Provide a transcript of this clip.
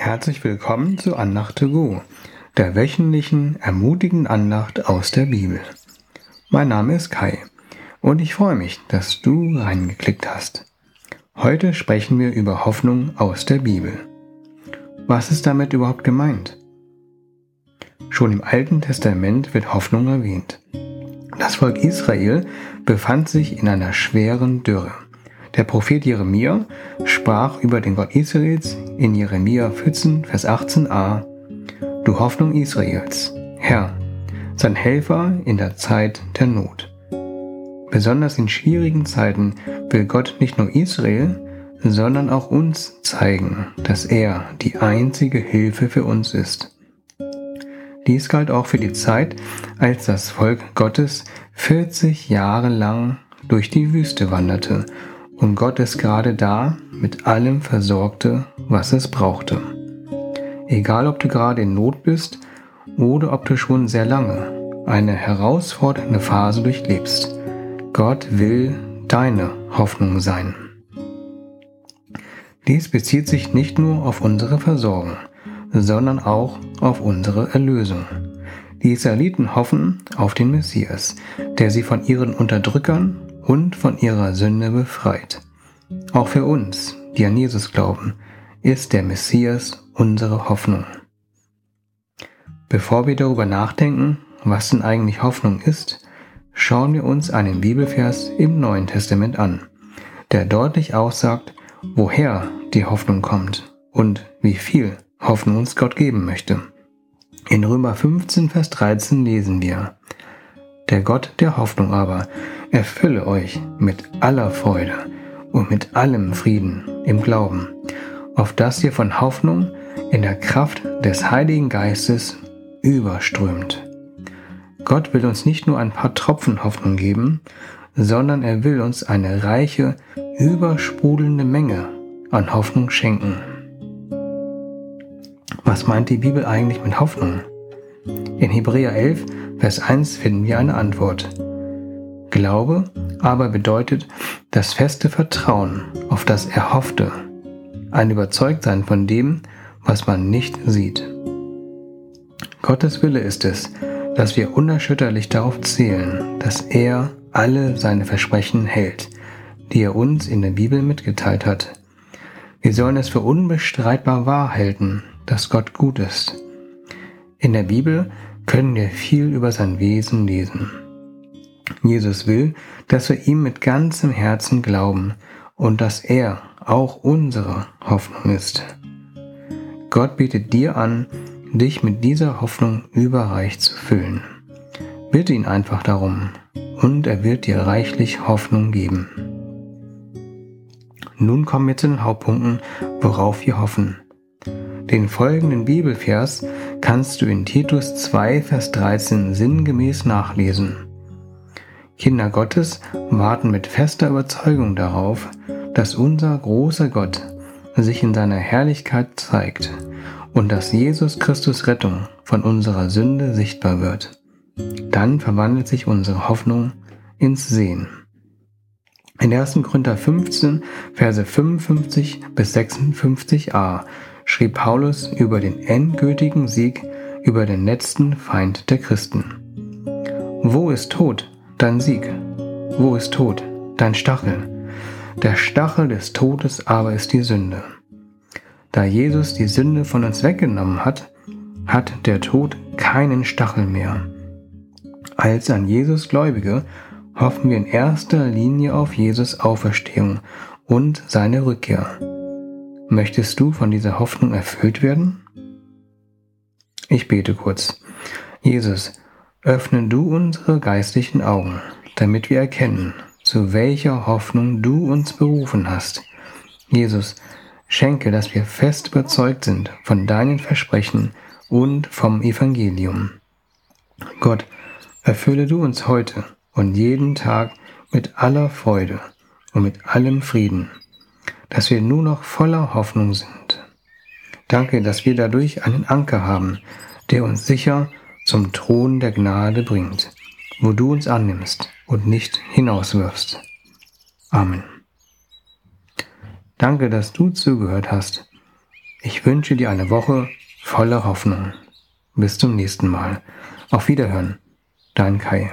Herzlich willkommen zu Andacht to Go, der wöchentlichen ermutigenden Andacht aus der Bibel. Mein Name ist Kai und ich freue mich, dass du reingeklickt hast. Heute sprechen wir über Hoffnung aus der Bibel. Was ist damit überhaupt gemeint? Schon im Alten Testament wird Hoffnung erwähnt. Das Volk Israel befand sich in einer schweren Dürre. Der Prophet Jeremia sprach über den Gott Israels in Jeremia 14, Vers 18a, Du Hoffnung Israels, Herr, sein Helfer in der Zeit der Not. Besonders in schwierigen Zeiten will Gott nicht nur Israel, sondern auch uns zeigen, dass er die einzige Hilfe für uns ist. Dies galt auch für die Zeit, als das Volk Gottes 40 Jahre lang durch die Wüste wanderte und Gott es gerade da mit allem versorgte, was es brauchte. Egal ob du gerade in Not bist oder ob du schon sehr lange eine herausfordernde Phase durchlebst, Gott will deine Hoffnung sein. Dies bezieht sich nicht nur auf unsere Versorgung, sondern auch auf unsere Erlösung. Die Israeliten hoffen auf den Messias, der sie von ihren Unterdrückern und von ihrer Sünde befreit. Auch für uns, die an Jesus glauben, ist der Messias unsere Hoffnung. Bevor wir darüber nachdenken, was denn eigentlich Hoffnung ist, schauen wir uns einen Bibelvers im Neuen Testament an, der deutlich aussagt, woher die Hoffnung kommt und wie viel Hoffnung uns Gott geben möchte. In Römer 15, Vers 13 lesen wir, Der Gott der Hoffnung aber erfülle euch mit aller Freude und mit allem Frieden im Glauben, auf dass ihr von Hoffnung in der Kraft des Heiligen Geistes überströmt. Gott will uns nicht nur ein paar Tropfen Hoffnung geben, sondern er will uns eine reiche, übersprudelnde Menge an Hoffnung schenken. Was meint die Bibel eigentlich mit Hoffnung? In Hebräer 11, Vers 1 finden wir eine Antwort. Glaube aber bedeutet das feste Vertrauen auf das Erhoffte, ein Überzeugtsein von dem, was man nicht sieht. Gottes Wille ist es, dass wir unerschütterlich darauf zählen, dass er alle seine Versprechen hält, die er uns in der Bibel mitgeteilt hat. Wir sollen es für unbestreitbar wahr halten, dass Gott gut ist. In der Bibel können wir viel über sein Wesen lesen. Jesus will, dass wir ihm mit ganzem Herzen glauben und dass er auch unsere Hoffnung ist. Gott bietet dir an, dich mit dieser Hoffnung überreich zu füllen. Bitte ihn einfach darum und er wird dir reichlich Hoffnung geben. Nun kommen wir zu den Hauptpunkten, worauf wir hoffen. Den folgenden Bibelvers kannst du in Titus 2, Vers 13 sinngemäß nachlesen. Kinder Gottes warten mit fester Überzeugung darauf, dass unser großer Gott sich in seiner Herrlichkeit zeigt und dass Jesus Christus Rettung von unserer Sünde sichtbar wird. Dann verwandelt sich unsere Hoffnung ins Sehen. In 1. Korinther 15, Verse 55 bis 56a schrieb Paulus über den endgültigen Sieg über den letzten Feind der Christen. Wo ist Tod, dein Sieg? Wo ist Tod, dein Stachel? Der Stachel des Todes aber ist die Sünde. Da Jesus die Sünde von uns weggenommen hat, hat der Tod keinen Stachel mehr. Als an Jesus Gläubige hoffen wir in erster Linie auf Jesus Auferstehung und seine Rückkehr. Möchtest du von dieser Hoffnung erfüllt werden? Ich bete kurz. Jesus, öffne du unsere geistlichen Augen, damit wir erkennen, zu welcher Hoffnung du uns berufen hast. Jesus, schenke, dass wir fest überzeugt sind von deinen Versprechen und vom Evangelium. Gott, erfülle du uns heute und jeden Tag mit aller Freude und mit allem Frieden, dass wir nur noch voller Hoffnung sind. Danke, dass wir dadurch einen Anker haben, der uns sicher zum Thron der Gnade bringt, wo du uns annimmst und nicht hinauswirfst. Amen. Danke, dass du zugehört hast. Ich wünsche dir eine Woche voller Hoffnung. Bis zum nächsten Mal. Auf Wiederhören. Dein Kai.